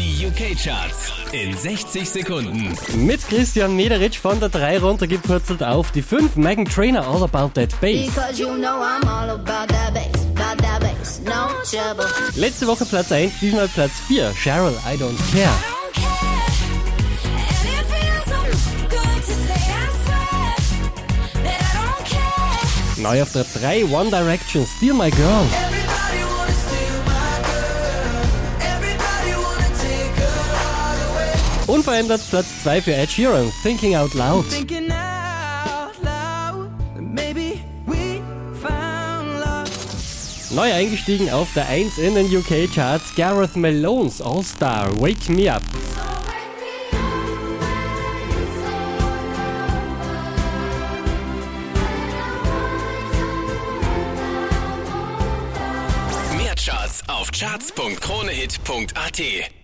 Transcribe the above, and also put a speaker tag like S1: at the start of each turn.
S1: Die UK-Charts in 60 Sekunden.
S2: Mit Christian Mederich von der 3 runtergepurzelt auf die 5. Megan Trainer All About That Bass.
S3: Because you know I'm all about that bass, about that bass, no trouble.
S2: Letzte Woche Platz 1, diesmal Platz 4. Cheryl, I don't care. Neu auf der 3, One Direction, Steal My Girl. Unverändert Platz 2 für Ed Sheeran, Thinking Out Loud.
S4: Thinking out loud, that maybe we found love.
S2: Neu eingestiegen auf der 1 in den UK-Charts, Gareth Malone's All Star, Wake Me Up.
S1: Mehr Charts auf charts.kronehit.at.